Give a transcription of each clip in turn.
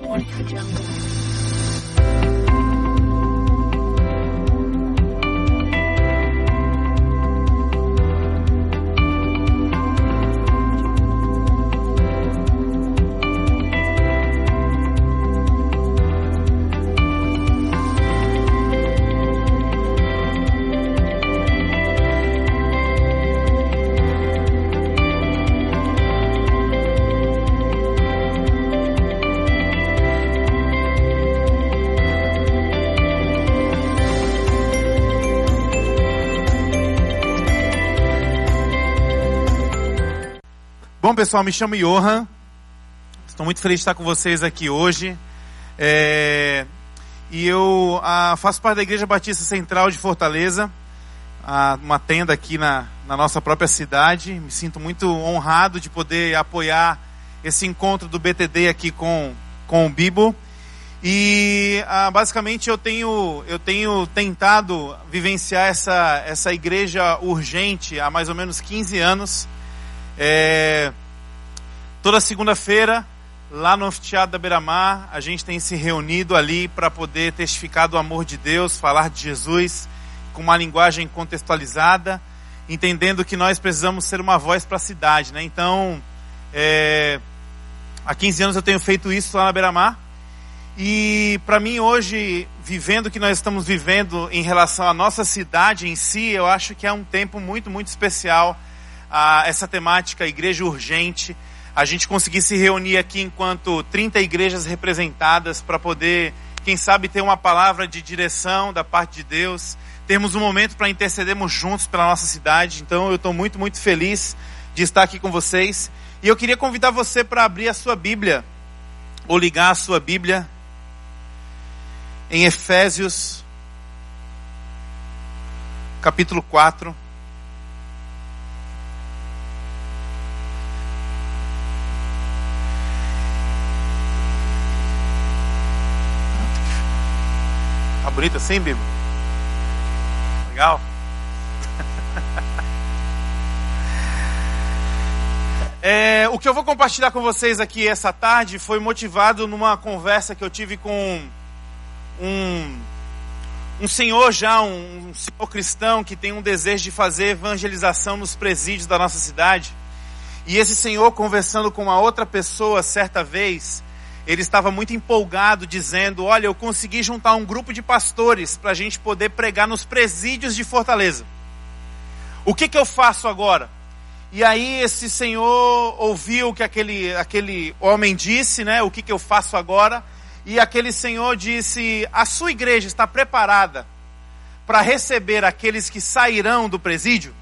我可真。Pessoal, me chamo Johan. Estou muito feliz de estar com vocês aqui hoje. É... E eu ah, faço parte da Igreja Batista Central de Fortaleza, ah, uma tenda aqui na, na nossa própria cidade. Me sinto muito honrado de poder apoiar esse encontro do BTD aqui com, com o Bibo. E ah, basicamente eu tenho, eu tenho tentado vivenciar essa, essa igreja urgente há mais ou menos 15 anos. É, toda segunda-feira, lá no Anfiteatro da Beira-Mar, a gente tem se reunido ali para poder testificar do amor de Deus, falar de Jesus com uma linguagem contextualizada, entendendo que nós precisamos ser uma voz para a cidade. Né? Então, é, há 15 anos eu tenho feito isso lá na Beira-Mar. E para mim hoje, vivendo o que nós estamos vivendo em relação à nossa cidade em si, eu acho que é um tempo muito, muito especial a essa temática igreja urgente, a gente conseguir se reunir aqui enquanto 30 igrejas representadas para poder, quem sabe, ter uma palavra de direção da parte de Deus, termos um momento para intercedermos juntos pela nossa cidade. Então eu estou muito, muito feliz de estar aqui com vocês. E eu queria convidar você para abrir a sua Bíblia, ou ligar a sua Bíblia em Efésios, capítulo 4. Bonito assim, Bíblia? Legal? É, o que eu vou compartilhar com vocês aqui essa tarde foi motivado numa conversa que eu tive com um, um senhor já, um, um senhor cristão que tem um desejo de fazer evangelização nos presídios da nossa cidade. E esse senhor conversando com uma outra pessoa certa vez, ele estava muito empolgado, dizendo: Olha, eu consegui juntar um grupo de pastores para a gente poder pregar nos presídios de Fortaleza. O que, que eu faço agora? E aí esse senhor ouviu o que aquele, aquele homem disse, né? O que, que eu faço agora? E aquele senhor disse: A sua igreja está preparada para receber aqueles que sairão do presídio?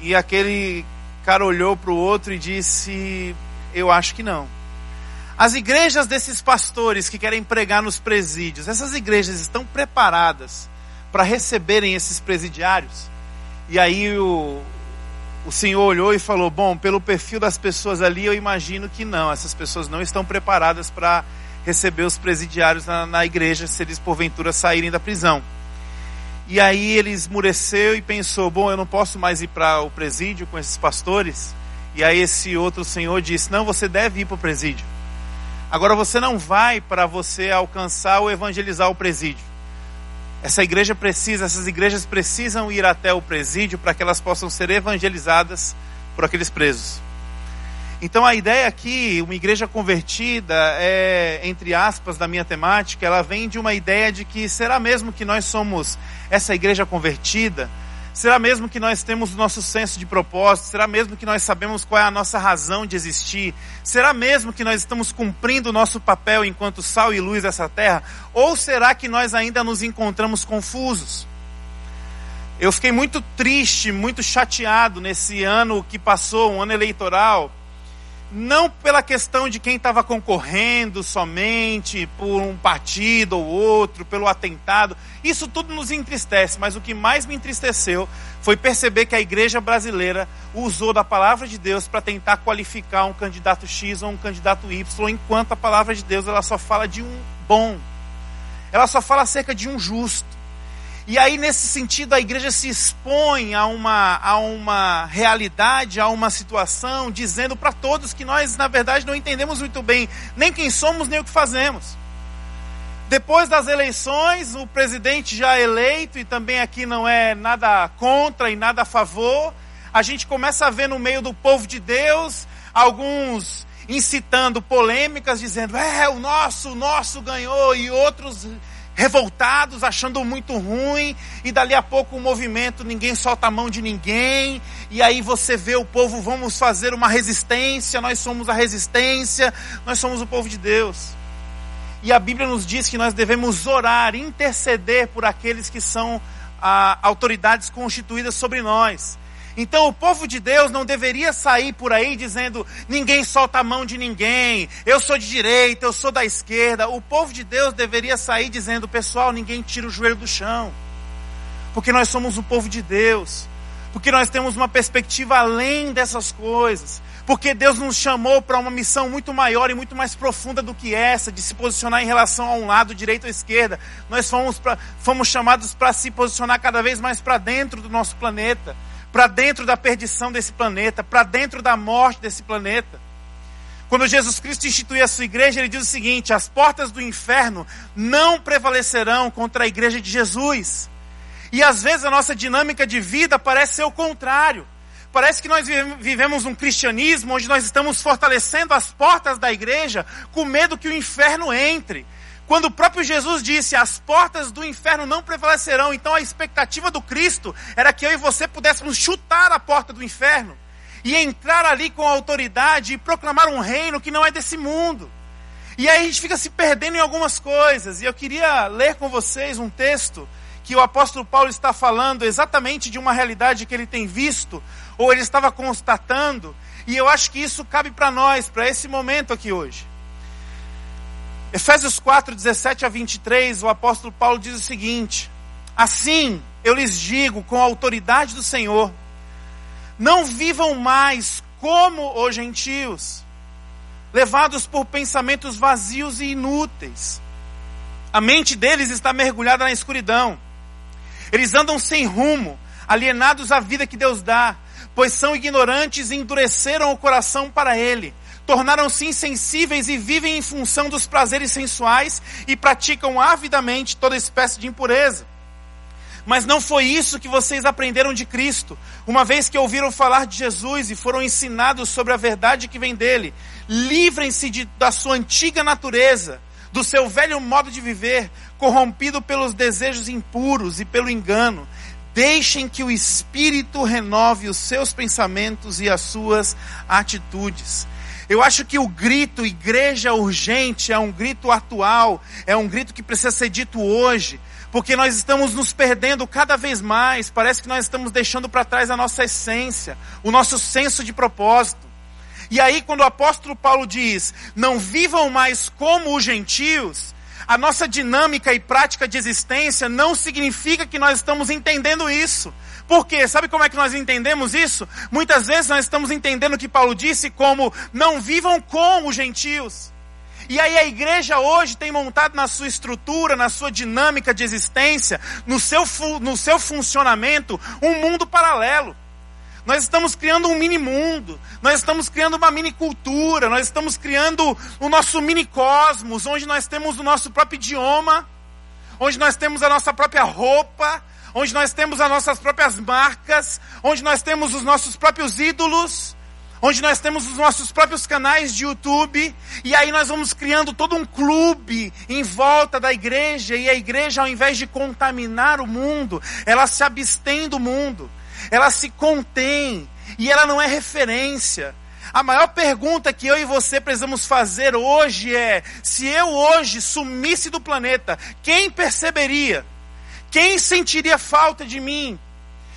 E aquele cara olhou para o outro e disse: Eu acho que não. As igrejas desses pastores que querem pregar nos presídios, essas igrejas estão preparadas para receberem esses presidiários? E aí o, o senhor olhou e falou: Bom, pelo perfil das pessoas ali, eu imagino que não, essas pessoas não estão preparadas para receber os presidiários na, na, igreja se eles porventura saírem da prisão. E aí ele esmureceu e pensou: Bom, eu não posso mais ir para o presídio com esses pastores. E aí esse outro senhor disse: Não, você deve ir para o presídio. Agora você não vai para você alcançar ou evangelizar o presídio. Essa igreja precisa, essas igrejas precisam ir até o presídio para que elas possam ser evangelizadas por aqueles presos. Então a ideia aqui, uma igreja convertida, é, entre aspas, da minha temática, ela vem de uma ideia de que será mesmo que nós somos essa igreja convertida? Será mesmo que nós temos o nosso senso de propósito? Será mesmo que nós sabemos qual é a nossa razão de existir? Será mesmo que nós estamos cumprindo o nosso papel enquanto sal e luz dessa terra? Ou será que nós ainda nos encontramos confusos? Eu fiquei muito triste, muito chateado nesse ano que passou, um ano eleitoral, não pela questão de quem estava concorrendo somente, por um partido ou outro, pelo atentado. Isso tudo nos entristece, mas o que mais me entristeceu foi perceber que a igreja brasileira usou da palavra de Deus para tentar qualificar um candidato X ou um candidato Y, enquanto a palavra de Deus ela só fala de um bom. Ela só fala acerca de um justo. E aí, nesse sentido, a igreja se expõe a uma, a uma realidade, a uma situação, dizendo para todos que nós, na verdade, não entendemos muito bem nem quem somos, nem o que fazemos. Depois das eleições, o presidente já eleito, e também aqui não é nada contra e nada a favor, a gente começa a ver no meio do povo de Deus alguns incitando polêmicas, dizendo, é, o nosso, o nosso ganhou, e outros revoltados, achando muito ruim, e dali a pouco o movimento, ninguém solta a mão de ninguém, e aí você vê o povo, vamos fazer uma resistência, nós somos a resistência, nós somos o povo de Deus. E a Bíblia nos diz que nós devemos orar, interceder por aqueles que são ah, autoridades constituídas sobre nós. Então o povo de Deus não deveria sair por aí dizendo: ninguém solta a mão de ninguém, eu sou de direita, eu sou da esquerda. O povo de Deus deveria sair dizendo: pessoal, ninguém tira o joelho do chão, porque nós somos o povo de Deus, porque nós temos uma perspectiva além dessas coisas. Porque Deus nos chamou para uma missão muito maior e muito mais profunda do que essa, de se posicionar em relação a um lado, direita ou esquerda. Nós fomos, pra, fomos chamados para se posicionar cada vez mais para dentro do nosso planeta para dentro da perdição desse planeta, para dentro da morte desse planeta. Quando Jesus Cristo institui a sua igreja, ele diz o seguinte: as portas do inferno não prevalecerão contra a igreja de Jesus. E às vezes a nossa dinâmica de vida parece ser o contrário. Parece que nós vivemos um cristianismo onde nós estamos fortalecendo as portas da igreja com medo que o inferno entre. Quando o próprio Jesus disse: As portas do inferno não prevalecerão, então a expectativa do Cristo era que eu e você pudéssemos chutar a porta do inferno e entrar ali com autoridade e proclamar um reino que não é desse mundo. E aí a gente fica se perdendo em algumas coisas. E eu queria ler com vocês um texto que o apóstolo Paulo está falando exatamente de uma realidade que ele tem visto, ou ele estava constatando, e eu acho que isso cabe para nós, para esse momento aqui hoje. Efésios 4, 17 a 23, o apóstolo Paulo diz o seguinte: Assim eu lhes digo com a autoridade do Senhor, não vivam mais como os gentios, levados por pensamentos vazios e inúteis. A mente deles está mergulhada na escuridão. Eles andam sem rumo, alienados à vida que Deus dá, pois são ignorantes e endureceram o coração para Ele tornaram-se insensíveis e vivem em função dos prazeres sensuais e praticam avidamente toda espécie de impureza. Mas não foi isso que vocês aprenderam de Cristo, uma vez que ouviram falar de Jesus e foram ensinados sobre a verdade que vem dele. Livrem-se de, da sua antiga natureza, do seu velho modo de viver, corrompido pelos desejos impuros e pelo engano. Deixem que o Espírito renove os seus pensamentos e as suas atitudes. Eu acho que o grito igreja urgente é um grito atual, é um grito que precisa ser dito hoje, porque nós estamos nos perdendo cada vez mais, parece que nós estamos deixando para trás a nossa essência, o nosso senso de propósito. E aí, quando o apóstolo Paulo diz: não vivam mais como os gentios, a nossa dinâmica e prática de existência não significa que nós estamos entendendo isso. Por quê? Sabe como é que nós entendemos isso? Muitas vezes nós estamos entendendo o que Paulo disse como não vivam com os gentios. E aí a igreja hoje tem montado na sua estrutura, na sua dinâmica de existência, no seu, no seu funcionamento, um mundo paralelo. Nós estamos criando um mini mundo, nós estamos criando uma mini cultura, nós estamos criando o nosso mini cosmos, onde nós temos o nosso próprio idioma, onde nós temos a nossa própria roupa, onde nós temos as nossas próprias marcas, onde nós temos os nossos próprios ídolos, onde nós temos os nossos próprios canais de YouTube, e aí nós vamos criando todo um clube em volta da igreja, e a igreja, ao invés de contaminar o mundo, ela se abstém do mundo, ela se contém, e ela não é referência. A maior pergunta que eu e você precisamos fazer hoje é: se eu hoje sumisse do planeta, quem perceberia? Quem sentiria falta de mim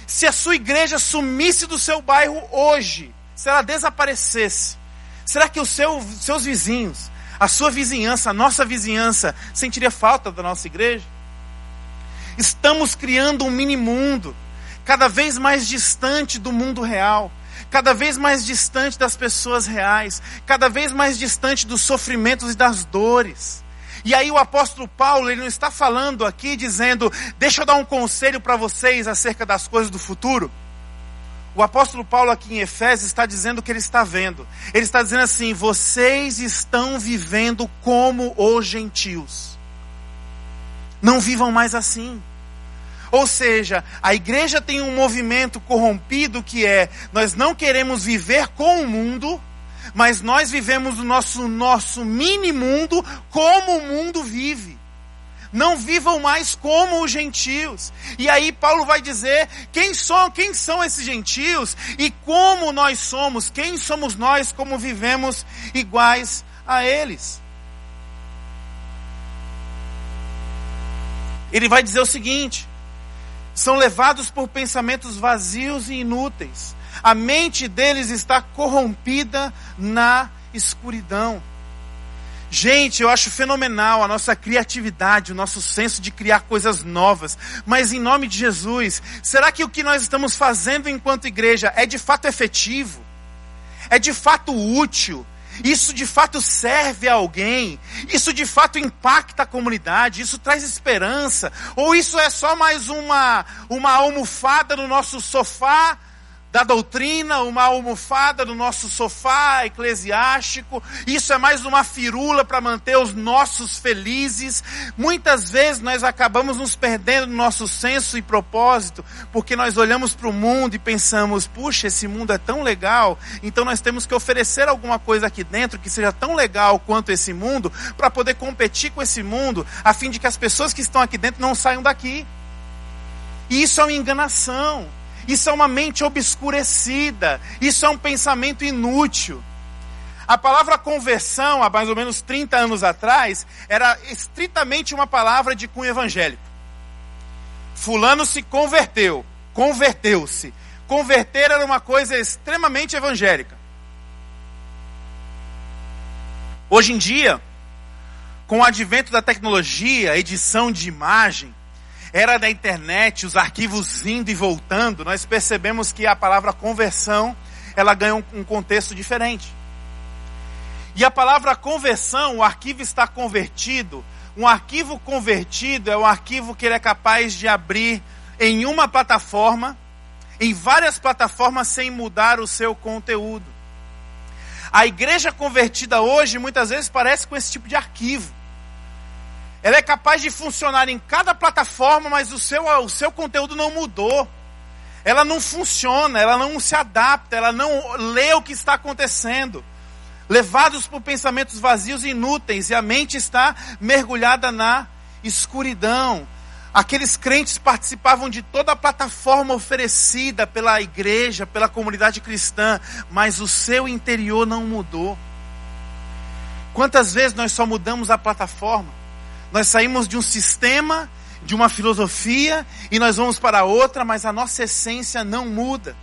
se a sua igreja sumisse do seu bairro hoje? Se ela desaparecesse? Será que os seu, seus vizinhos, a sua vizinhança, a nossa vizinhança, sentiria falta da nossa igreja? Estamos criando um mini mundo, cada vez mais distante do mundo real, cada vez mais distante das pessoas reais, cada vez mais distante dos sofrimentos e das dores. E aí o apóstolo Paulo, ele não está falando aqui dizendo, deixa eu dar um conselho para vocês acerca das coisas do futuro. O apóstolo Paulo aqui em Efésios está dizendo o que ele está vendo. Ele está dizendo assim: vocês estão vivendo como os gentios. Não vivam mais assim. Ou seja, a igreja tem um movimento corrompido que é: nós não queremos viver com o mundo, mas nós vivemos o nosso, nosso mini mundo como o mundo vive. Não vivam mais como os gentios. E aí Paulo vai dizer quem são, quem são esses gentios e como nós somos, quem somos nós, como vivemos iguais a eles. Ele vai dizer o seguinte: são levados por pensamentos vazios e inúteis. A mente deles está corrompida na escuridão. Gente, eu acho fenomenal a nossa criatividade, o nosso senso de criar coisas novas. Mas em nome de Jesus, será que o que nós estamos fazendo enquanto igreja é de fato efetivo? É de fato útil? Isso de fato serve a alguém? Isso de fato impacta a comunidade? Isso traz esperança? Ou isso é só mais uma, uma almofada no nosso sofá da doutrina, uma almofada no nosso sofá eclesiástico. Isso é mais uma firula para manter os nossos felizes. Muitas vezes nós acabamos nos perdendo no nosso senso e propósito, porque nós olhamos para o mundo e pensamos: puxa, esse mundo é tão legal, então nós temos que oferecer alguma coisa aqui dentro que seja tão legal quanto esse mundo, para poder competir com esse mundo, a fim de que as pessoas que estão aqui dentro não saiam daqui. E isso é uma enganação. Isso é uma mente obscurecida. Isso é um pensamento inútil. A palavra conversão, há mais ou menos 30 anos atrás, era estritamente uma palavra de cunho evangélico. Fulano se converteu, converteu-se. Converter era uma coisa extremamente evangélica. Hoje em dia, com o advento da tecnologia, edição de imagem, era da internet, os arquivos indo e voltando, nós percebemos que a palavra conversão, ela ganha um, um contexto diferente. E a palavra conversão, o arquivo está convertido. Um arquivo convertido é um arquivo que ele é capaz de abrir em uma plataforma, em várias plataformas sem mudar o seu conteúdo. A igreja convertida hoje muitas vezes parece com esse tipo de arquivo. Ela é capaz de funcionar em cada plataforma, mas o seu, o seu conteúdo não mudou. Ela não funciona, ela não se adapta, ela não lê o que está acontecendo. Levados por pensamentos vazios e inúteis, e a mente está mergulhada na escuridão. Aqueles crentes participavam de toda a plataforma oferecida pela igreja, pela comunidade cristã, mas o seu interior não mudou. Quantas vezes nós só mudamos a plataforma? Nós saímos de um sistema, de uma filosofia, e nós vamos para outra, mas a nossa essência não muda.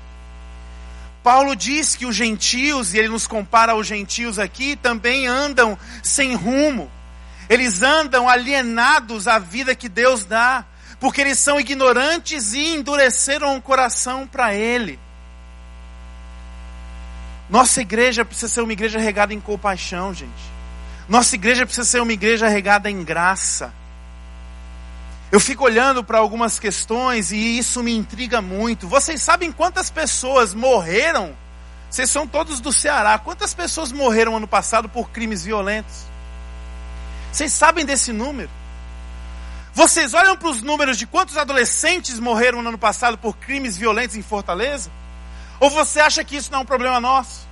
Paulo diz que os gentios, e ele nos compara aos gentios aqui, também andam sem rumo. Eles andam alienados à vida que Deus dá, porque eles são ignorantes e endureceram o coração para Ele. Nossa igreja precisa ser uma igreja regada em compaixão, gente. Nossa igreja precisa ser uma igreja regada em graça. Eu fico olhando para algumas questões e isso me intriga muito. Vocês sabem quantas pessoas morreram? Vocês são todos do Ceará. Quantas pessoas morreram ano passado por crimes violentos? Vocês sabem desse número? Vocês olham para os números de quantos adolescentes morreram no ano passado por crimes violentos em Fortaleza? Ou você acha que isso não é um problema nosso?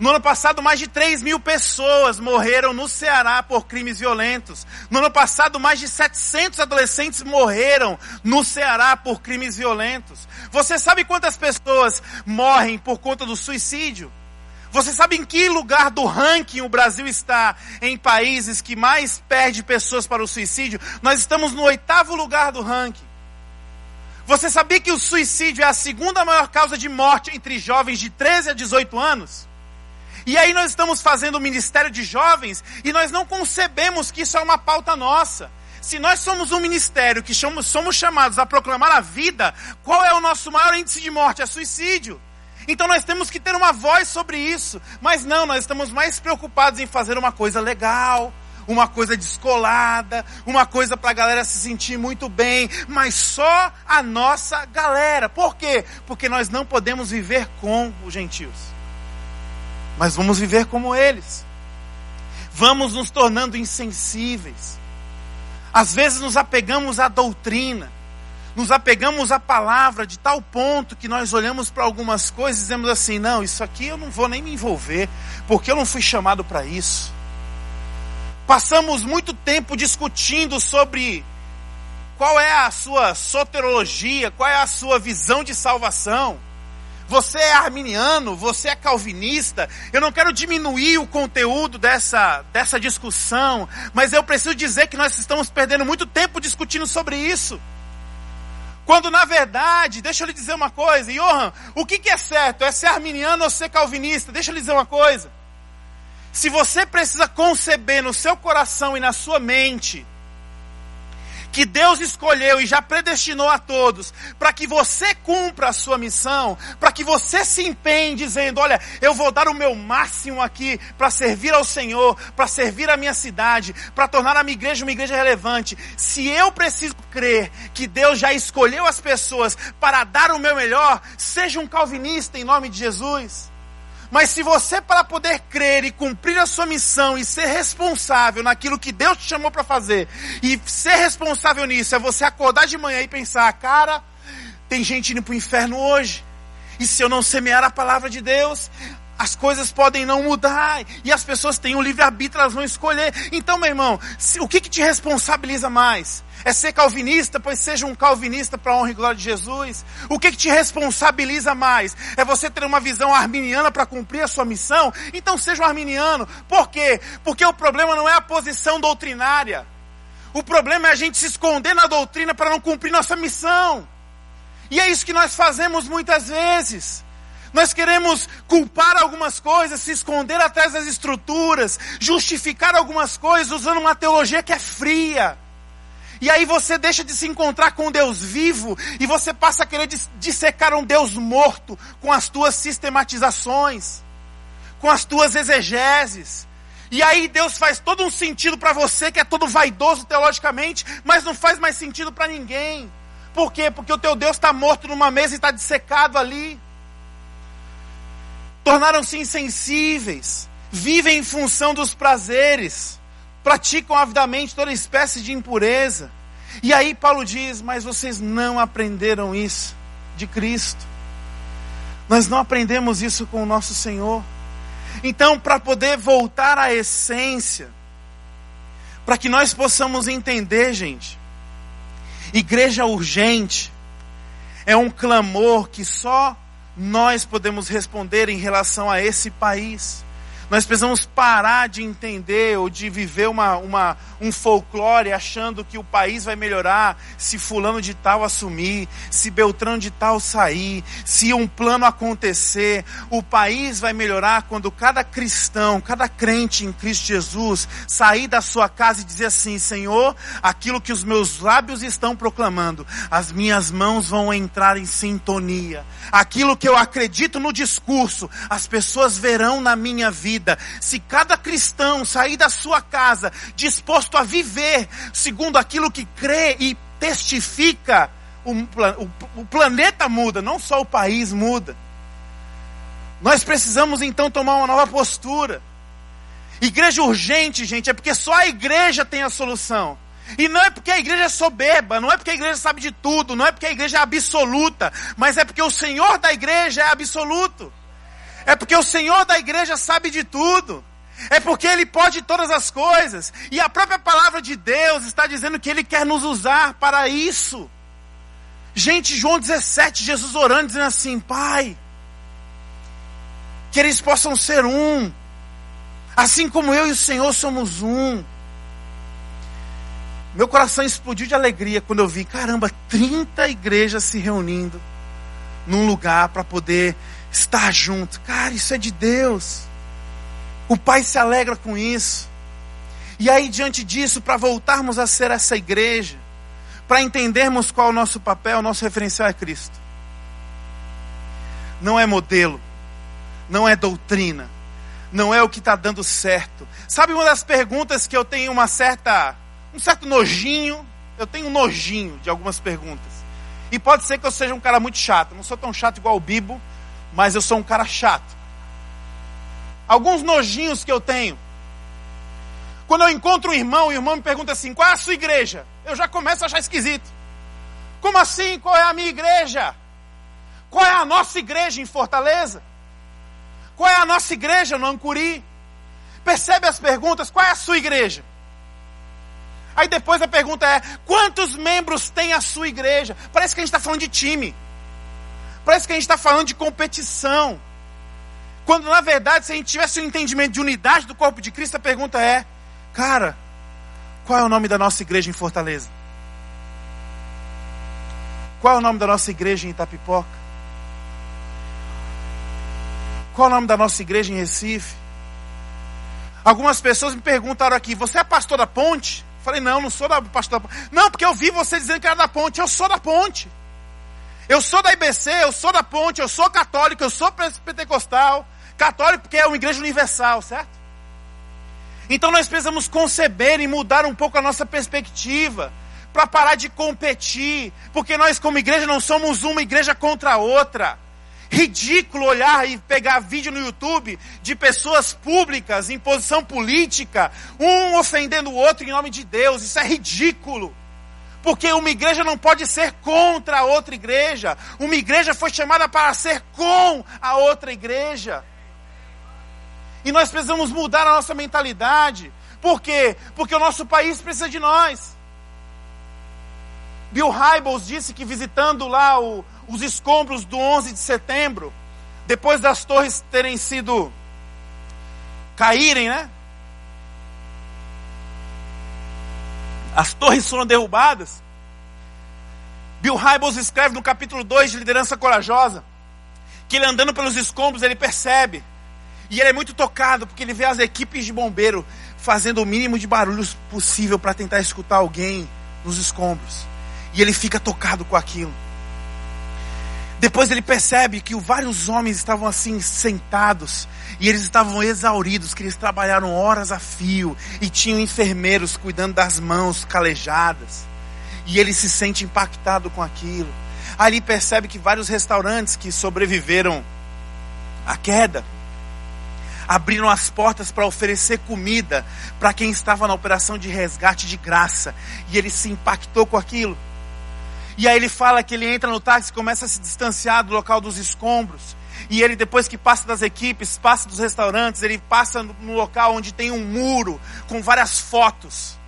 No ano passado, mais de 3 mil pessoas morreram no Ceará por crimes violentos. No ano passado, mais de 700 adolescentes morreram no Ceará por crimes violentos. Você sabe quantas pessoas morrem por conta do suicídio? Você sabe em que lugar do ranking o Brasil está em países que mais perde pessoas para o suicídio? Nós estamos no oitavo lugar do ranking. Você sabia que o suicídio é a segunda maior causa de morte entre jovens de 13 a 18 anos? E aí nós estamos fazendo o ministério de jovens e nós não concebemos que isso é uma pauta nossa. Se nós somos um ministério que somos, chamados a proclamar a vida, qual é o nosso maior índice de morte? É suicídio. Então nós temos que ter uma voz sobre isso. Mas não, nós estamos mais preocupados em fazer uma coisa legal, uma coisa descolada, uma coisa para a galera se sentir muito bem, mas só a nossa galera. Por quê? Porque nós não podemos viver com os gentios, mas vamos viver como eles. Vamos nos tornando insensíveis. Às vezes nos apegamos à doutrina nos apegamos à palavra de tal ponto que nós olhamos para algumas coisas e dizemos assim: não, isso aqui eu não vou nem me envolver, porque eu não fui chamado para isso. Passamos muito tempo discutindo sobre qual é a sua soterologia, qual é a sua visão de salvação. Você é arminiano, você é calvinista. Eu não quero diminuir o conteúdo dessa, dessa discussão, mas eu preciso dizer que nós estamos perdendo muito tempo discutindo sobre isso. Quando na verdade, deixa eu lhe dizer uma coisa, Johan, o que, que é certo? É ser arminiano ou ser calvinista? Deixa eu lhe dizer uma coisa. Se você precisa conceber no seu coração e na sua mente que Deus escolheu e já predestinou a todos, para que você cumpra a sua missão, para que você se empenhe dizendo: Olha, eu vou dar o meu máximo aqui para servir ao Senhor, para servir a minha cidade, para tornar a minha igreja uma igreja relevante. Se eu preciso crer que Deus já escolheu as pessoas para dar o meu melhor, seja um calvinista em nome de Jesus. Mas se você, para poder crer e cumprir a sua missão e ser responsável naquilo que Deus te chamou para fazer, e ser responsável nisso, é você acordar de manhã e pensar, cara, tem gente indo para o inferno hoje. E se eu não semear a palavra de Deus, as coisas podem não mudar e as pessoas têm um livre-arbítrio, elas vão escolher. Então, meu irmão, o que, que te responsabiliza mais? É ser calvinista? Pois seja um calvinista para a honra e glória de Jesus. O que, que te responsabiliza mais? É você ter uma visão arminiana para cumprir a sua missão? Então seja um arminiano. Por quê? Porque o problema não é a posição doutrinária. O problema é a gente se esconder na doutrina para não cumprir nossa missão. E é isso que nós fazemos muitas vezes. Nós queremos culpar algumas coisas, se esconder atrás das estruturas, justificar algumas coisas usando uma teologia que é fria. E aí você deixa de se encontrar com Deus vivo e você passa a querer dissecar um Deus morto com as tuas sistematizações, com as tuas exegeses. E aí Deus faz todo um sentido para você que é todo vaidoso teologicamente, mas não faz mais sentido para ninguém. Por quê? Porque o teu Deus está morto numa mesa e está dissecado ali tornaram-se insensíveis, vivem em função dos prazeres, praticam avidamente toda espécie de impureza. E aí Paulo diz: Mas vocês não aprenderam isso de Cristo. Nós não aprendemos isso com o nosso Senhor. Então, para poder voltar à essência, para que nós possamos entender, gente, igreja urgente é um clamor que só nós podemos responder em relação a esse país. Nós precisamos parar de entender ou de viver uma, uma, um folclore achando que o país vai melhorar se fulano de tal assumir, se Beltrano de tal sair, se um plano acontecer. O país vai melhorar quando cada cristão, cada crente em Cristo Jesus sair da sua casa e dizer assim: Senhor, aquilo que os meus lábios estão proclamando, as minhas mãos vão entrar em sintonia. Aquilo que eu acredito no discurso, as pessoas verão na minha vida vida. Se cada cristão sair da sua casa disposto a viver segundo aquilo que crê e testifica, o, o, o planeta muda, não só o país muda. Nós precisamos então tomar uma nova postura. Igreja urgente, gente, é porque só a igreja tem a solução. E não é porque a igreja é soberba, não é porque a igreja sabe de tudo, não é porque a igreja é absoluta, mas é porque o Senhor da igreja é absoluto. É porque o Senhor da igreja sabe de tudo. É porque Ele pode todas as coisas. E a própria palavra de Deus está dizendo que Ele quer nos usar para isso. Gente, João 17, Jesus orando, dizendo assim: Pai, que eles possam ser um, assim como eu e o Senhor somos um. Meu coração explodiu de alegria quando eu vi, caramba, 30 igrejas se reunindo num lugar para poder estar junto. Cara, isso é de Deus. O Pai se alegra com isso. E aí, diante disso, para voltarmos a ser essa igreja, para entendermos qual é o nosso papel, o nosso referencial é Cristo. Não é modelo, não é doutrina, não é o que está dando certo. Sabe uma das perguntas que eu tenho uma certa, um certo nojinho? Eu tenho um nojinho de algumas perguntas. E pode ser que eu seja um cara muito chato. não sou tão chato igual o Bibo, mas eu sou um cara chato. Alguns nojinhos que eu tenho. Quando eu encontro um irmão, o irmão me pergunta assim: qual é a sua igreja? Eu já começo a achar esquisito. Como assim? Qual é a minha igreja? Qual é a nossa igreja em Fortaleza? Qual é a nossa igreja no Ancuri? Percebe as perguntas? Qual é a sua igreja? Aí depois a pergunta é: quantos membros tem a sua igreja? Parece que a gente está falando de time. Parece que a gente está falando de competição. Quando na verdade, se a gente tivesse um entendimento de unidade do corpo de Cristo, a pergunta é: cara, qual é o nome da nossa igreja em Fortaleza? Qual é o nome da nossa igreja em Itapipoca? Qual é o nome da nossa igreja em Recife? Algumas pessoas me perguntaram aqui: você é pastor da ponte? Falei, não, não sou da pastor da ponte. Não, porque eu vi você dizendo que era da ponte. Eu sou da ponte. Eu sou da IBC, eu sou da ponte, eu sou católico, eu sou pentecostal. Católico porque é uma igreja universal, certo? Então nós precisamos conceber e mudar um pouco a nossa perspectiva para parar de competir, porque nós como igreja não somos uma igreja contra a outra ridículo olhar e pegar vídeo no YouTube de pessoas públicas em posição política, um ofendendo o outro em nome de Deus. Isso é ridículo. Porque uma igreja não pode ser contra a outra igreja. Uma igreja foi chamada para ser com a outra igreja. E nós precisamos mudar a nossa mentalidade. Por quê? Porque o nosso país precisa de nós. Bill Hybels disse que visitando lá o, os escombros do 11 de setembro, depois das torres terem sido caírem, né? As torres foram derrubadas. Bill Hybels escreve no capítulo 2 de Liderança Corajosa que ele andando pelos escombros, ele percebe. E ele é muito tocado porque ele vê as equipes de bombeiro fazendo o mínimo de barulhos possível para tentar escutar alguém nos escombros. E ele fica tocado com aquilo. Depois ele percebe que vários homens estavam assim sentados e eles estavam exauridos, que eles trabalharam horas a fio e tinham enfermeiros cuidando das mãos calejadas. E ele se sente impactado com aquilo. Ele percebe que vários restaurantes que sobreviveram à queda abriram as portas para oferecer comida para quem estava na operação de resgate de graça. E ele se impactou com aquilo. E aí ele fala que ele entra no táxi, começa a se distanciar do local dos escombros. E ele, depois que passa das equipes, passa dos restaurantes, ele passa no local onde tem um muro com várias fotos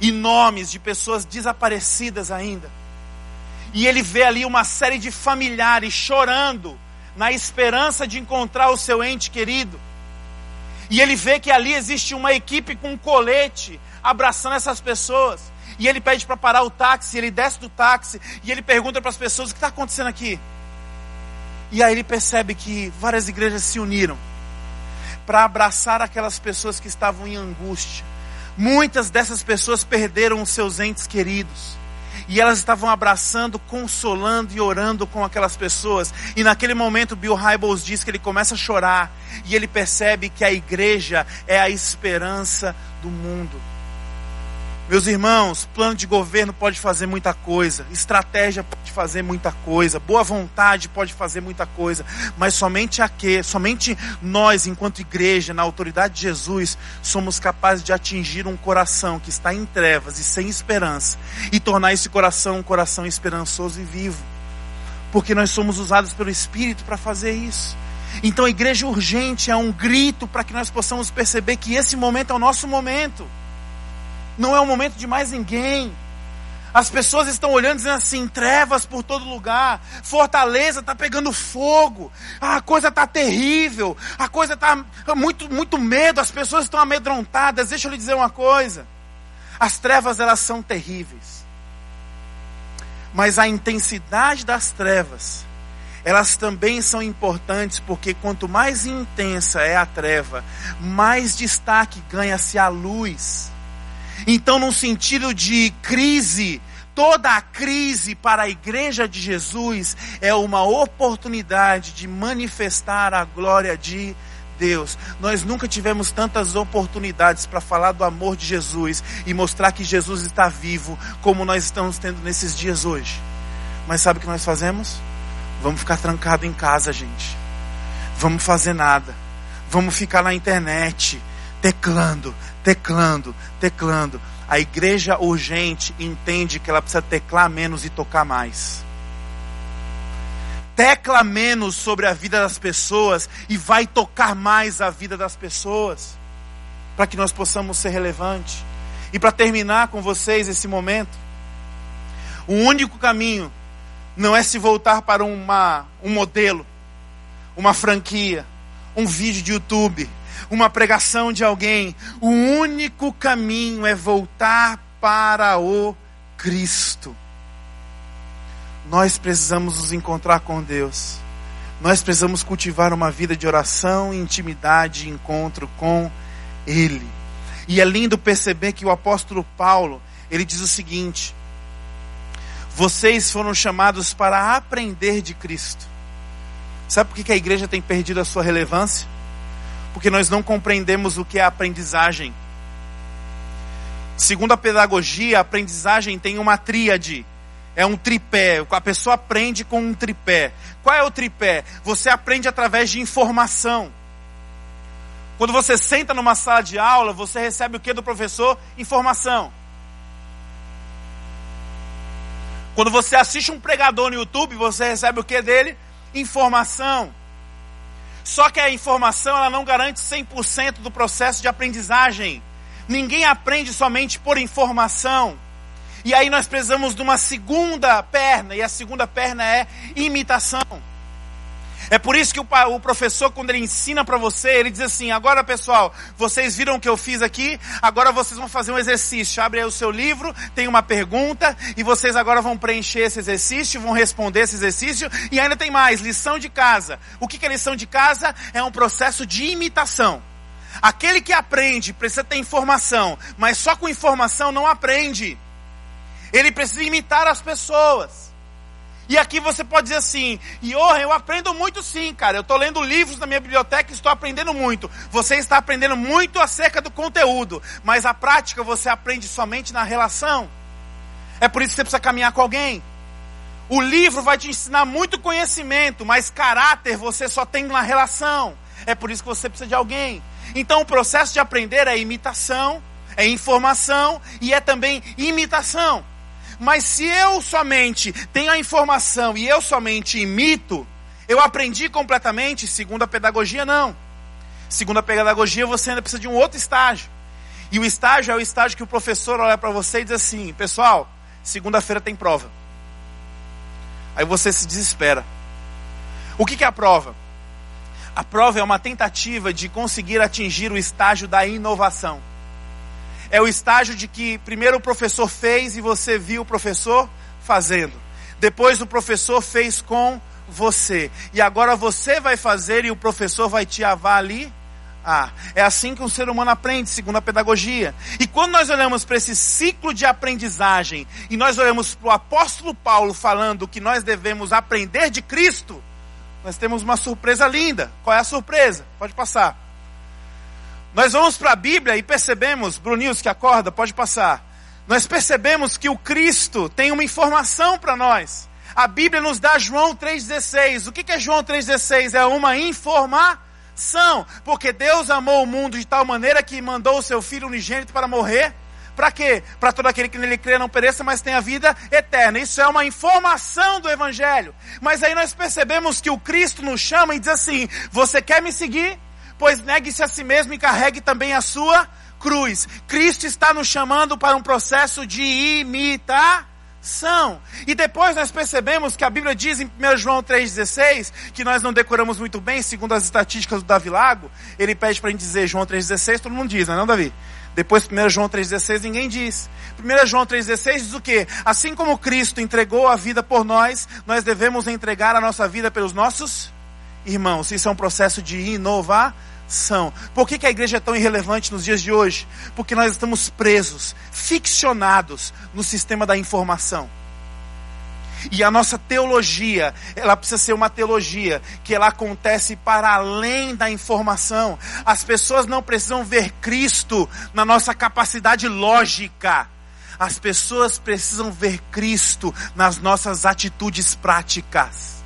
e nomes de pessoas desaparecidas ainda. E ele vê ali uma série de familiares chorando na esperança de encontrar o seu ente querido. E ele vê que ali existe uma equipe com um colete abraçando essas pessoas. E ele pede para parar o táxi, ele desce do táxi e ele pergunta para as pessoas o que está acontecendo aqui. E aí ele percebe que várias igrejas se uniram para abraçar aquelas pessoas que estavam em angústia. Muitas dessas pessoas perderam os seus entes queridos. E elas estavam abraçando, consolando e orando com aquelas pessoas. E naquele momento, Bill Hybels diz que ele começa a chorar. E ele percebe que a igreja é a esperança do mundo. Meus irmãos, plano de governo pode fazer muita coisa, estratégia pode fazer muita coisa, boa vontade pode fazer muita coisa, mas somente aqui, somente nós, enquanto igreja, na autoridade de Jesus, somos capazes de atingir um coração que está em trevas e sem esperança e tornar esse coração um coração esperançoso e vivo. Porque nós somos usados pelo Espírito para fazer isso. Então a igreja urgente é um grito para que nós possamos perceber que esse momento é o nosso momento não é o momento de mais ninguém. As pessoas estão olhando dizendo assim, trevas por todo lugar, Fortaleza está pegando fogo, a coisa está terrível, a coisa está muito, muito medo, as pessoas estão amedrontadas. Deixa eu lhe dizer uma coisa: as trevas elas são terríveis, mas a intensidade das trevas, elas também são importantes, porque quanto mais intensa é a treva, mais destaque ganha-se a luz. Então, num sentido de crise, toda a crise para a igreja de Jesus é uma oportunidade de manifestar a glória de Deus. Nós nunca tivemos tantas oportunidades para falar do amor de Jesus e mostrar que Jesus está vivo, como nós estamos tendo nesses dias hoje. Mas sabe o que nós fazemos? Vamos ficar trancado em casa, gente. Vamos fazer nada. Vamos ficar na internet, teclando, teclando, teclando. A igreja urgente entende que ela precisa teclar menos e tocar mais tecla menos sobre a vida das pessoas e vai tocar mais a vida das pessoas, para que nós possamos ser relevantes. E para terminar com vocês esse momento, o único caminho não é se voltar para uma, um modelo, uma franquia, um vídeo de YouTube, uma pregação de alguém. O único caminho é voltar para o Cristo. Nós precisamos nos encontrar com Deus. Nós precisamos cultivar uma vida de oração, intimidade, encontro com Ele. E é lindo perceber que o apóstolo Paulo, ele diz o seguinte: Vocês foram chamados para aprender de Cristo. Sabe por que a igreja tem perdido a sua relevância? Porque nós não compreendemos o que é aprendizagem. Segundo a pedagogia, a aprendizagem tem uma tríade é um tripé. A pessoa aprende com um tripé. Qual é o tripé? Você aprende através de informação. Quando você senta numa sala de aula, você recebe o que do professor? Informação. Quando você assiste um pregador no YouTube, você recebe o que dele? Informação. Só que a informação ela não garante 100% do processo de aprendizagem. Ninguém aprende somente por informação. E aí nós precisamos de uma segunda perna, e a segunda perna é imitação. É por isso que o, o professor, quando ele ensina para você, ele diz assim: agora pessoal, vocês viram o que eu fiz aqui, agora vocês vão fazer um exercício. Abre aí o seu livro, tem uma pergunta, e vocês agora vão preencher esse exercício, vão responder esse exercício, e ainda tem mais: lição de casa. O que é lição de casa? É um processo de imitação. Aquele que aprende precisa ter informação, mas só com informação não aprende. Ele precisa imitar as pessoas. E aqui você pode dizer assim, Johan, eu aprendo muito sim, cara. Eu estou lendo livros na minha biblioteca e estou aprendendo muito. Você está aprendendo muito acerca do conteúdo, mas a prática você aprende somente na relação. É por isso que você precisa caminhar com alguém. O livro vai te ensinar muito conhecimento, mas caráter você só tem na relação. É por isso que você precisa de alguém. Então o processo de aprender é imitação, é informação e é também imitação. Mas se eu somente tenho a informação e eu somente imito, eu aprendi completamente, segundo a pedagogia, não. Segundo a pedagogia, você ainda precisa de um outro estágio. E o estágio é o estágio que o professor olha para você e diz assim: pessoal, segunda-feira tem prova. Aí você se desespera. O que, que é a prova? A prova é uma tentativa de conseguir atingir o estágio da inovação é o estágio de que primeiro o professor fez e você viu o professor fazendo. Depois o professor fez com você. E agora você vai fazer e o professor vai te avaliar. Ah, é assim que um ser humano aprende, segundo a pedagogia. E quando nós olhamos para esse ciclo de aprendizagem e nós olhamos para o apóstolo Paulo falando que nós devemos aprender de Cristo, nós temos uma surpresa linda. Qual é a surpresa? Pode passar. Nós vamos para a Bíblia e percebemos, Bruninhos que acorda, pode passar. Nós percebemos que o Cristo tem uma informação para nós. A Bíblia nos dá João 3,16. O que é João 3,16? É uma informação. Porque Deus amou o mundo de tal maneira que mandou o seu Filho unigênito para morrer. Para quê? Para todo aquele que nele crê não pereça, mas tenha vida eterna. Isso é uma informação do Evangelho. Mas aí nós percebemos que o Cristo nos chama e diz assim: Você quer me seguir? Pois negue-se a si mesmo e carregue também a sua cruz. Cristo está nos chamando para um processo de imitação. E depois nós percebemos que a Bíblia diz em 1 João 3,16, que nós não decoramos muito bem, segundo as estatísticas do Davi Lago, ele pede para a gente dizer João 3,16, todo mundo diz, não é não, Davi? Depois 1 João 3,16 ninguém diz. 1 João 3,16 diz o quê? Assim como Cristo entregou a vida por nós, nós devemos entregar a nossa vida pelos nossos irmãos. Isso é um processo de inovação são. Por que, que a igreja é tão irrelevante nos dias de hoje? Porque nós estamos presos, ficcionados no sistema da informação. E a nossa teologia, ela precisa ser uma teologia que ela acontece para além da informação. As pessoas não precisam ver Cristo na nossa capacidade lógica. As pessoas precisam ver Cristo nas nossas atitudes práticas.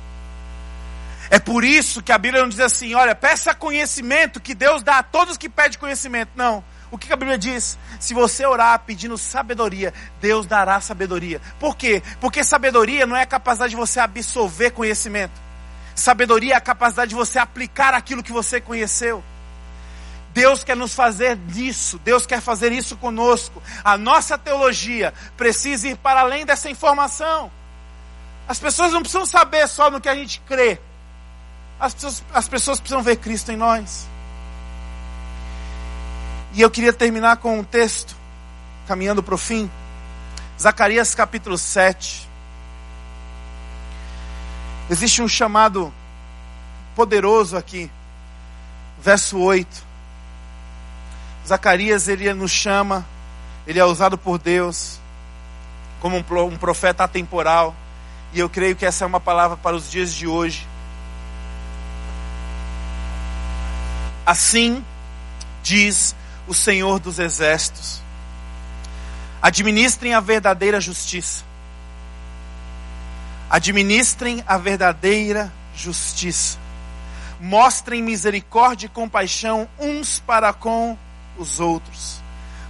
É por isso que a Bíblia não diz assim: olha, peça conhecimento que Deus dá a todos que pedem conhecimento. Não. O que a Bíblia diz? Se você orar pedindo sabedoria, Deus dará sabedoria. Por quê? Porque sabedoria não é a capacidade de você absorver conhecimento. Sabedoria é a capacidade de você aplicar aquilo que você conheceu. Deus quer nos fazer disso, Deus quer fazer isso conosco. A nossa teologia precisa ir para além dessa informação. As pessoas não precisam saber só no que a gente crê, as pessoas, as pessoas precisam ver Cristo em nós. E eu queria terminar com um texto, caminhando para o fim. Zacarias capítulo 7. Existe um chamado poderoso aqui. Verso 8. Zacarias, ele nos chama, ele é usado por Deus como um profeta atemporal. E eu creio que essa é uma palavra para os dias de hoje. Assim diz o Senhor dos Exércitos. Administrem a verdadeira justiça. Administrem a verdadeira justiça. Mostrem misericórdia e compaixão uns para com os outros.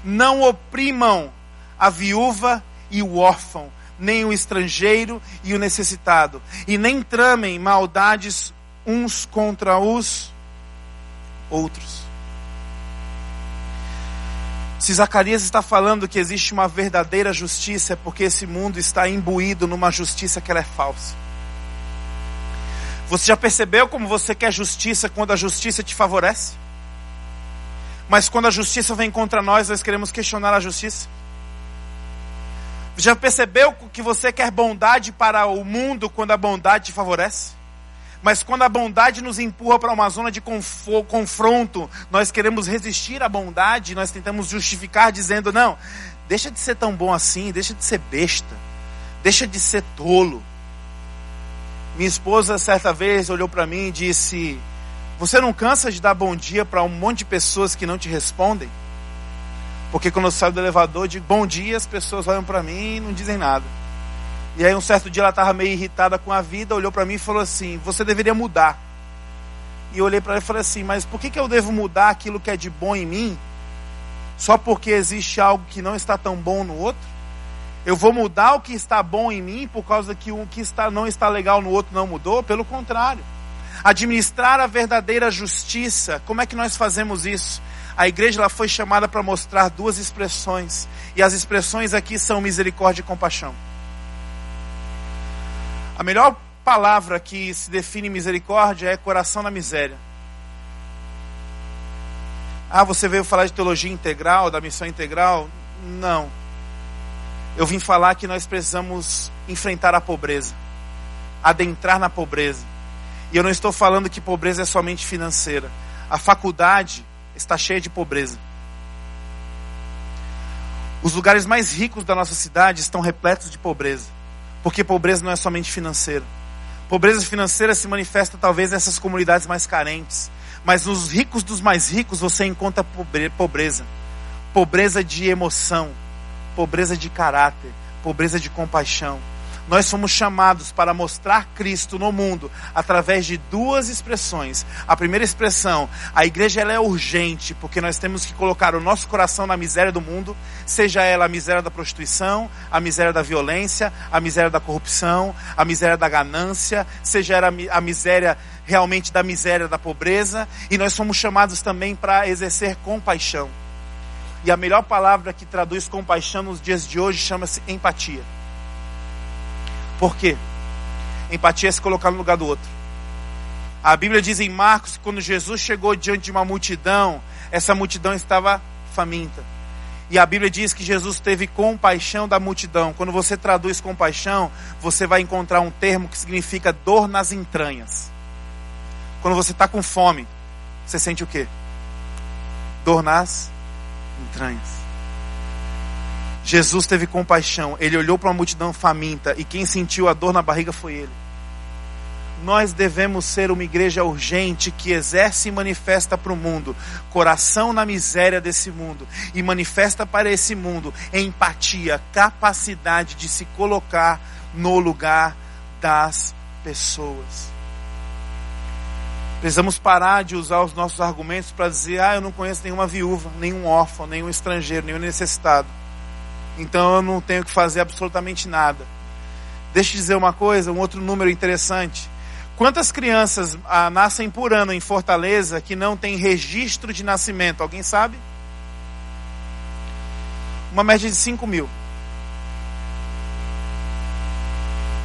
Não oprimam a viúva e o órfão, nem o estrangeiro e o necessitado, e nem tramem maldades uns contra os outros. Se Zacarias está falando que existe uma verdadeira justiça, é porque esse mundo está imbuído numa justiça que é falsa. Você já percebeu como você quer justiça quando a justiça te favorece? Mas quando a justiça vem contra nós, nós queremos questionar a justiça. Já percebeu que você quer bondade para o mundo quando a bondade te favorece? Mas quando a bondade nos empurra para uma zona de confronto, nós queremos resistir à bondade, nós tentamos justificar dizendo: não, deixa de ser tão bom assim, deixa de ser besta, deixa de ser tolo. Minha esposa, certa vez, olhou para mim e disse: Você não cansa de dar bom dia para um monte de pessoas que não te respondem? Porque quando eu saio do elevador, digo bom dia, as pessoas olham para mim e não dizem nada. E aí um certo dia ela estava meio irritada com a vida, olhou para mim e falou assim: "Você deveria mudar". E eu olhei para ela e falei assim: "Mas por que, que eu devo mudar aquilo que é de bom em mim? Só porque existe algo que não está tão bom no outro? Eu vou mudar o que está bom em mim por causa que o que está não está legal no outro não mudou? Pelo contrário. Administrar a verdadeira justiça, como é que nós fazemos isso? A igreja ela foi chamada para mostrar duas expressões, e as expressões aqui são misericórdia e compaixão. A melhor palavra que se define misericórdia é coração na miséria. Ah, você veio falar de teologia integral, da missão integral? Não. Eu vim falar que nós precisamos enfrentar a pobreza, adentrar na pobreza. E eu não estou falando que pobreza é somente financeira. A faculdade está cheia de pobreza. Os lugares mais ricos da nossa cidade estão repletos de pobreza. Porque pobreza não é somente financeira. Pobreza financeira se manifesta talvez nessas comunidades mais carentes. Mas nos ricos dos mais ricos você encontra pobreza. Pobreza de emoção, pobreza de caráter, pobreza de compaixão. Nós somos chamados para mostrar Cristo no mundo através de duas expressões. A primeira expressão, a igreja ela é urgente, porque nós temos que colocar o nosso coração na miséria do mundo, seja ela a miséria da prostituição, a miséria da violência, a miséria da corrupção, a miséria da ganância, seja ela a miséria realmente da miséria da pobreza, e nós somos chamados também para exercer compaixão. E a melhor palavra que traduz compaixão nos dias de hoje chama-se empatia. Por quê? Empatia é se colocar no lugar do outro. A Bíblia diz em Marcos que quando Jesus chegou diante de uma multidão, essa multidão estava faminta. E a Bíblia diz que Jesus teve compaixão da multidão. Quando você traduz compaixão, você vai encontrar um termo que significa dor nas entranhas. Quando você está com fome, você sente o quê? Dor nas entranhas. Jesus teve compaixão, ele olhou para uma multidão faminta e quem sentiu a dor na barriga foi ele. Nós devemos ser uma igreja urgente que exerce e manifesta para o mundo, coração na miséria desse mundo, e manifesta para esse mundo empatia, capacidade de se colocar no lugar das pessoas. Precisamos parar de usar os nossos argumentos para dizer: ah, eu não conheço nenhuma viúva, nenhum órfão, nenhum estrangeiro, nenhum necessitado. Então eu não tenho que fazer absolutamente nada. Deixa eu dizer uma coisa, um outro número interessante. Quantas crianças ah, nascem por ano em Fortaleza que não tem registro de nascimento? Alguém sabe? Uma média de 5 mil.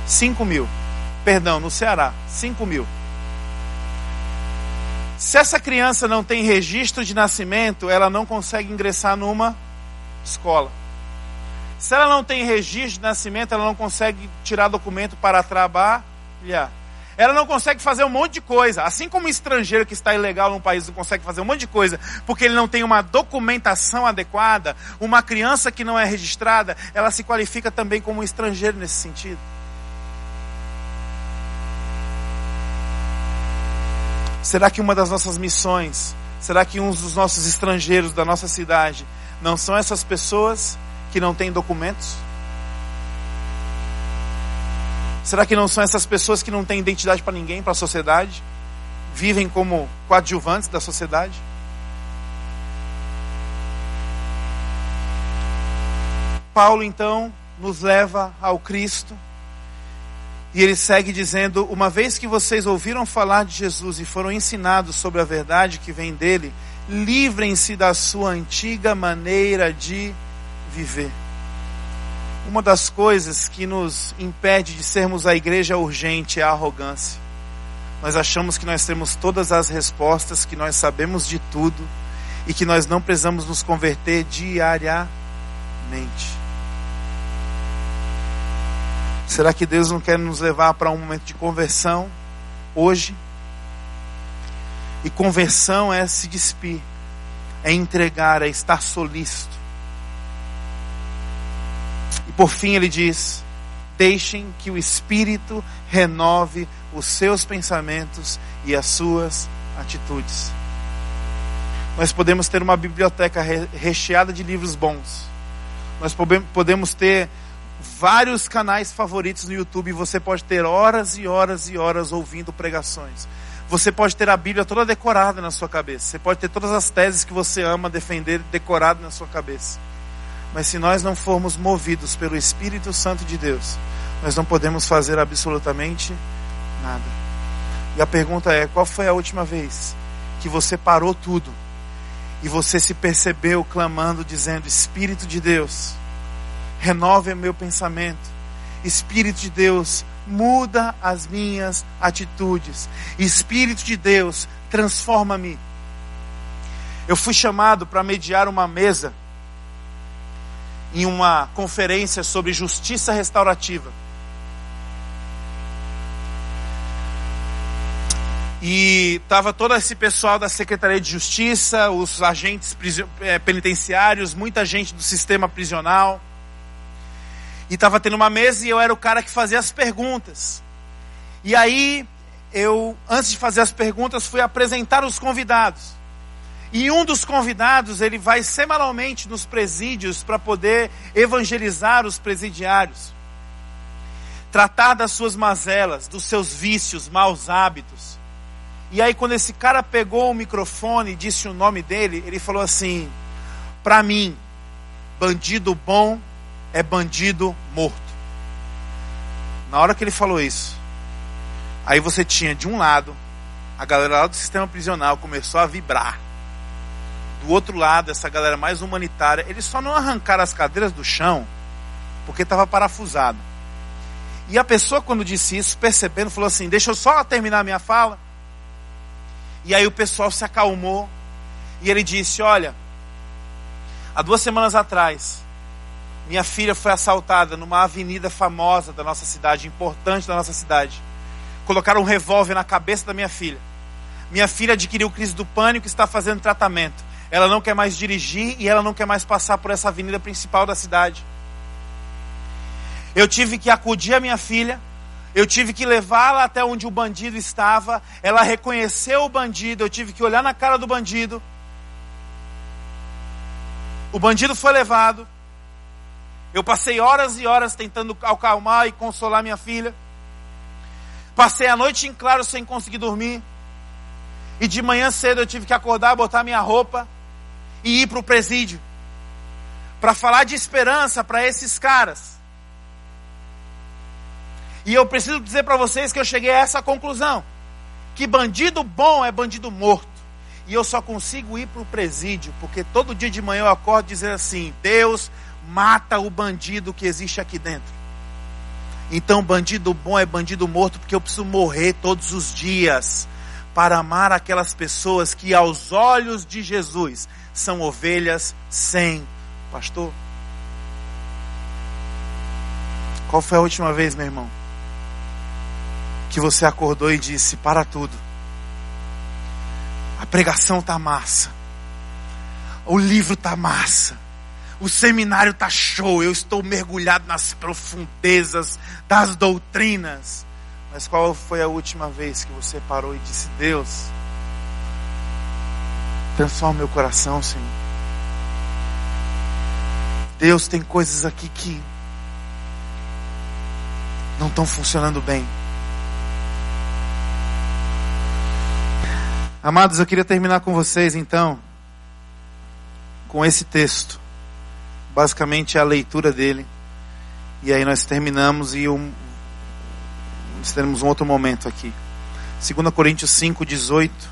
5 mil. Perdão, no Ceará, 5 mil. Se essa criança não tem registro de nascimento, ela não consegue ingressar numa escola. Se ela não tem registro de nascimento, ela não consegue tirar documento para trabalhar. Ela não consegue fazer um monte de coisa. Assim como um estrangeiro que está ilegal num país não consegue fazer um monte de coisa porque ele não tem uma documentação adequada, uma criança que não é registrada, ela se qualifica também como um estrangeiro nesse sentido. Será que uma das nossas missões, será que um dos nossos estrangeiros da nossa cidade não são essas pessoas que não têm documentos? Será que não são essas pessoas que não têm identidade para ninguém, para a sociedade? Vivem como coadjuvantes da sociedade? Paulo então nos leva ao Cristo e ele segue dizendo: Uma vez que vocês ouviram falar de Jesus e foram ensinados sobre a verdade que vem dele, livrem-se da sua antiga maneira de viver. Uma das coisas que nos impede de sermos a igreja urgente é a arrogância. Nós achamos que nós temos todas as respostas, que nós sabemos de tudo e que nós não precisamos nos converter diariamente. Será que Deus não quer nos levar para um momento de conversão hoje? E conversão é se despir, é entregar, é estar solícito. E por fim ele diz: deixem que o Espírito renove os seus pensamentos e as suas atitudes. Nós podemos ter uma biblioteca recheada de livros bons. Nós podemos ter vários canais favoritos no YouTube e você pode ter horas e horas e horas ouvindo pregações. Você pode ter a Bíblia toda decorada na sua cabeça. Você pode ter todas as teses que você ama defender decorado na sua cabeça. Mas se nós não formos movidos pelo Espírito Santo de Deus, nós não podemos fazer absolutamente nada. E a pergunta é: qual foi a última vez que você parou tudo e você se percebeu clamando, dizendo: Espírito de Deus, renove o meu pensamento. Espírito de Deus, muda as minhas atitudes. Espírito de Deus, transforma-me. Eu fui chamado para mediar uma mesa em uma conferência sobre justiça restaurativa. E estava todo esse pessoal da Secretaria de Justiça, os agentes eh, penitenciários, muita gente do sistema prisional. E estava tendo uma mesa e eu era o cara que fazia as perguntas. E aí, eu, antes de fazer as perguntas, fui apresentar os convidados. E um dos convidados, ele vai semanalmente nos presídios para poder evangelizar os presidiários. Tratar das suas mazelas, dos seus vícios, maus hábitos. E aí quando esse cara pegou o microfone e disse o nome dele, ele falou assim: "Para mim, bandido bom é bandido morto". Na hora que ele falou isso, aí você tinha de um lado a galera lá do sistema prisional começou a vibrar do outro lado, essa galera mais humanitária, eles só não arrancaram as cadeiras do chão porque estava parafusado. E a pessoa, quando disse isso, percebendo, falou assim: Deixa eu só terminar a minha fala. E aí o pessoal se acalmou. E ele disse: Olha, há duas semanas atrás, minha filha foi assaltada numa avenida famosa da nossa cidade, importante da nossa cidade. Colocaram um revólver na cabeça da minha filha. Minha filha adquiriu crise do pânico e está fazendo tratamento Ela não quer mais dirigir e ela não quer mais passar por essa avenida principal da cidade. Eu tive que acudir a minha filha, eu tive que levá-la até onde o bandido estava. Ela reconheceu o bandido, eu tive que olhar na cara do bandido. O bandido foi levado. Eu passei horas e horas tentando acalmar e consolar minha filha. Passei a noite em claro sem conseguir dormir. E de manhã cedo eu tive que acordar, botar minha roupa e ir para o presídio. Para falar de esperança para esses caras. E eu preciso dizer para vocês que eu cheguei a essa conclusão: que bandido bom é bandido morto. E eu só consigo ir para o presídio porque todo dia de manhã eu acordo dizendo assim: Deus mata o bandido que existe aqui dentro. Então, bandido bom é bandido morto, porque eu preciso morrer todos os dias para amar aquelas pessoas que, aos olhos de Jesus, são ovelhas sem pastor. Qual foi a última vez, meu irmão, que você acordou e disse: Para tudo, a pregação está massa, o livro está massa, o seminário tá show, eu estou mergulhado nas profundezas das doutrinas. Mas qual foi a última vez que você parou e disse: Deus, transforma meu coração, Senhor. Deus, tem coisas aqui que não estão funcionando bem. Amados, eu queria terminar com vocês então, com esse texto basicamente é a leitura dele. E aí nós terminamos e um, nós teremos um outro momento aqui. 2 Coríntios 5, 18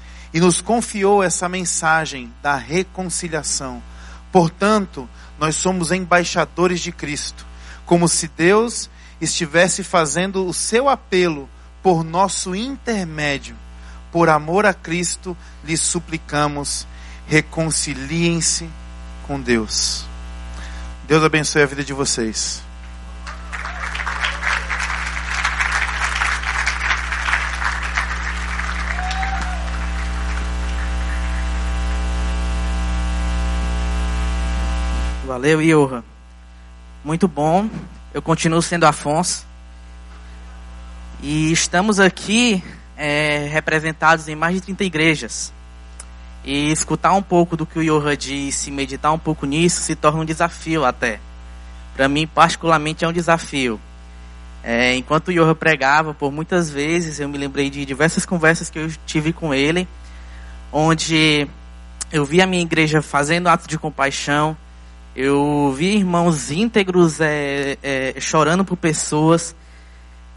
e nos confiou essa mensagem da reconciliação. Portanto, nós somos embaixadores de Cristo, como se Deus estivesse fazendo o seu apelo por nosso intermédio. Por amor a Cristo, lhes suplicamos, reconciliem-se com Deus. Deus abençoe a vida de vocês. Valeu, Iorra. Muito bom. Eu continuo sendo Afonso. E estamos aqui é, representados em mais de 30 igrejas. E escutar um pouco do que o Yoha disse, meditar um pouco nisso, se torna um desafio até. Para mim, particularmente, é um desafio. É, enquanto o Yoha pregava, por muitas vezes, eu me lembrei de diversas conversas que eu tive com ele, onde eu vi a minha igreja fazendo atos de compaixão, eu vi irmãos íntegros é, é, chorando por pessoas,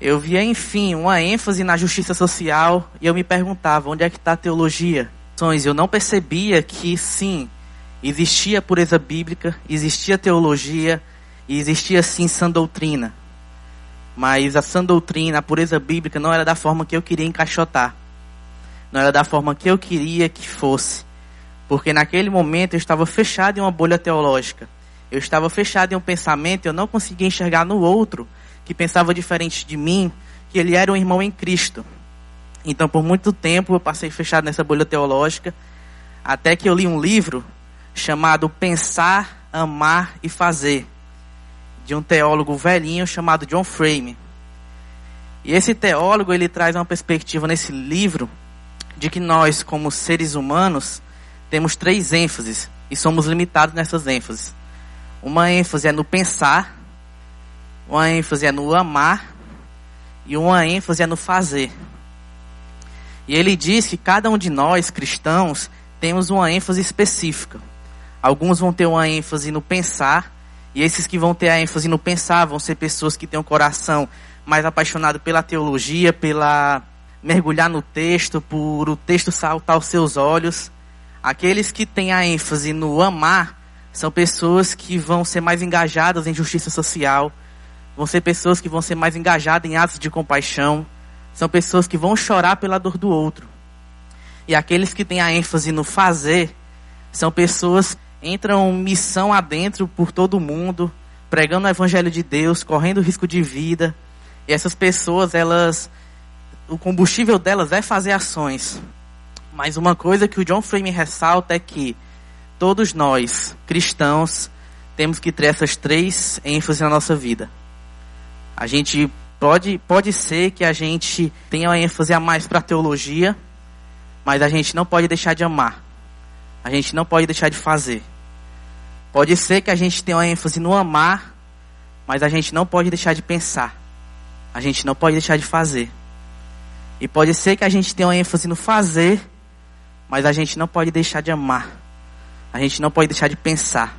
eu via, enfim, uma ênfase na justiça social, e eu me perguntava, onde é que está a teologia? eu não percebia que sim, existia pureza bíblica, existia teologia e existia sim sã doutrina. Mas a sã doutrina, a pureza bíblica não era da forma que eu queria encaixotar. Não era da forma que eu queria que fosse. Porque naquele momento eu estava fechado em uma bolha teológica. Eu estava fechado em um pensamento, eu não conseguia enxergar no outro que pensava diferente de mim, que ele era um irmão em Cristo. Então, por muito tempo, eu passei fechado nessa bolha teológica, até que eu li um livro chamado Pensar, Amar e Fazer, de um teólogo velhinho chamado John Frame. E esse teólogo, ele traz uma perspectiva nesse livro de que nós, como seres humanos, temos três ênfases e somos limitados nessas ênfases. Uma ênfase é no pensar, uma ênfase é no amar e uma ênfase é no fazer. E ele diz que cada um de nós, cristãos, temos uma ênfase específica. Alguns vão ter uma ênfase no pensar, e esses que vão ter a ênfase no pensar vão ser pessoas que têm um coração mais apaixonado pela teologia, pela mergulhar no texto, por o texto saltar aos seus olhos. Aqueles que têm a ênfase no amar são pessoas que vão ser mais engajadas em justiça social, vão ser pessoas que vão ser mais engajadas em atos de compaixão, são pessoas que vão chorar pela dor do outro. E aqueles que têm a ênfase no fazer são pessoas que entram missão adentro por todo mundo, pregando o evangelho de Deus, correndo risco de vida. E essas pessoas, elas o combustível delas é fazer ações. Mas uma coisa que o John Frame ressalta é que todos nós, cristãos, temos que ter essas três ênfases na nossa vida. A gente pode, pode ser que a gente tenha uma ênfase a mais para teologia, mas a gente não pode deixar de amar. A gente não pode deixar de fazer. Pode ser que a gente tenha uma ênfase no amar, mas a gente não pode deixar de pensar. A gente não pode deixar de fazer. E pode ser que a gente tenha uma ênfase no fazer, mas a gente não pode deixar de amar. A gente não pode deixar de pensar.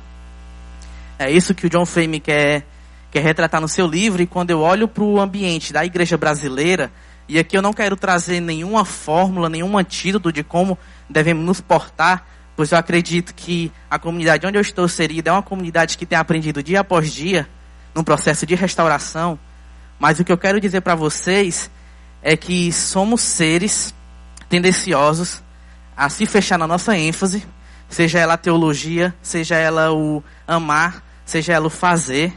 É isso que o John Frame quer, quer retratar no seu livro. E quando eu olho para o ambiente da igreja brasileira, e aqui eu não quero trazer nenhuma fórmula, nenhum antídoto de como devemos nos portar, pois eu acredito que a comunidade onde eu estou inserida é uma comunidade que tem aprendido dia após dia, num processo de restauração. Mas o que eu quero dizer para vocês é que somos seres tendenciosos a se fechar na nossa ênfase, seja ela a teologia, seja ela o amar, seja ela o fazer.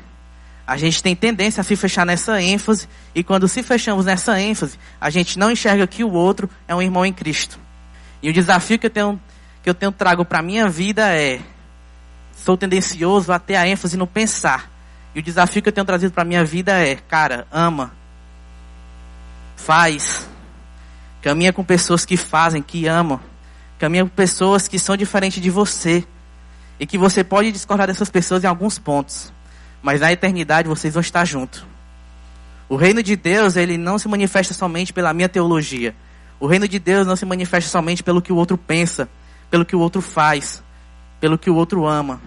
A gente tem tendência a se fechar nessa ênfase, e quando se fechamos nessa ênfase, a gente não enxerga que o outro é um irmão em Cristo. E o desafio que eu tenho, que eu tenho trago para a minha vida é: sou tendencioso a ter a ênfase no pensar. E o desafio que eu tenho trazido para a minha vida é: cara, ama, faz. Caminha com pessoas que fazem, que amam. Caminha com pessoas que são diferentes de você. E que você pode discordar dessas pessoas em alguns pontos. Mas na eternidade vocês vão estar juntos. O reino de Deus, ele não se manifesta somente pela minha teologia. O reino de Deus não se manifesta somente pelo que o outro pensa, pelo que o outro faz, pelo que o outro ama.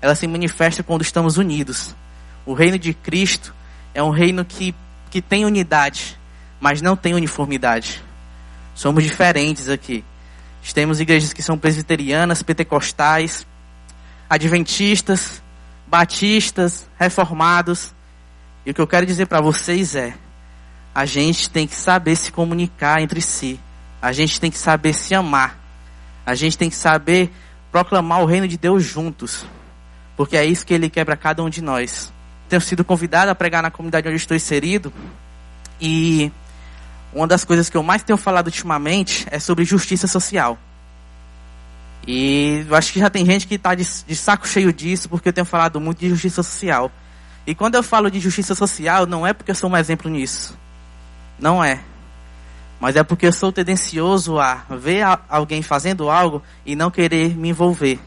Ela se manifesta quando estamos unidos. O reino de Cristo é um reino que, que tem unidade mas não tem uniformidade. Somos diferentes aqui. Temos igrejas que são presbiterianas, pentecostais, adventistas, batistas, reformados. E o que eu quero dizer para vocês é: a gente tem que saber se comunicar entre si. A gente tem que saber se amar. A gente tem que saber proclamar o reino de Deus juntos. Porque é isso que ele quer para cada um de nós. Tenho sido convidado a pregar na comunidade onde estou inserido. E uma das coisas que eu mais tenho falado ultimamente é sobre justiça social. E eu acho que já tem gente que está de, de, saco cheio disso, porque eu tenho falado muito de justiça social. E quando eu falo de justiça social, não é porque eu sou um exemplo nisso. Não é. Mas é porque eu sou tendencioso a ver a, alguém fazendo algo e não querer me envolver.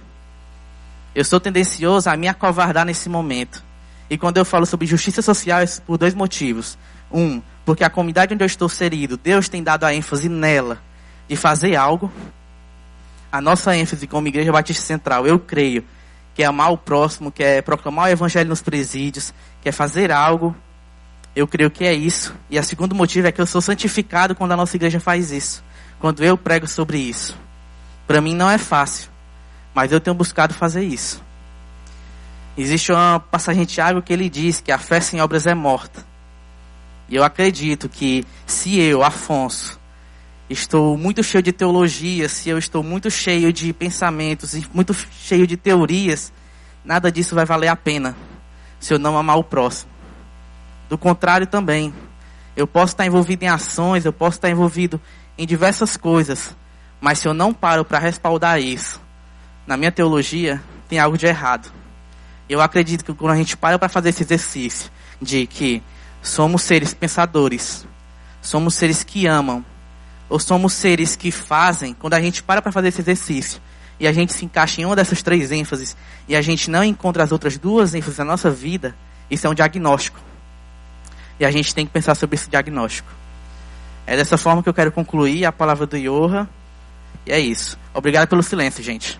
Eu sou tendencioso a me acovardar nesse momento. E quando eu falo sobre justiça social, é por dois motivos. Um, porque a comunidade onde eu estou inserido, Deus tem dado a ênfase nela de fazer algo. A nossa ênfase como Igreja Batista Central, eu creio, que é amar o próximo, que é proclamar o Evangelho nos presídios, que é fazer algo. Eu creio que é isso. E o segundo motivo é que eu sou santificado quando a nossa igreja faz isso. Quando eu prego sobre isso. Para mim não é fácil, mas eu tenho buscado fazer isso. Existe uma passagem de Tiago que ele diz que a fé sem obras é morta. E eu acredito que se eu, Afonso, estou muito cheio de teologia, se eu estou muito cheio de pensamentos e muito cheio de teorias, nada disso vai valer a pena se eu não amar o próximo. Do contrário também, eu posso estar envolvido em ações, eu posso estar envolvido em diversas coisas, mas se eu não paro para respaldar isso, na minha teologia, tem algo de errado. Eu acredito que quando a gente para para fazer esse exercício de que Somos seres pensadores. Somos seres que amam. Ou somos seres que fazem, quando a gente para para fazer esse exercício, e a gente se encaixa em uma dessas três ênfases, e a gente não encontra as outras duas ênfases na nossa vida, isso é um diagnóstico. E a gente tem que pensar sobre esse diagnóstico. É dessa forma que eu quero concluir a palavra do Yoha. E é isso. Obrigado pelo silêncio, gente.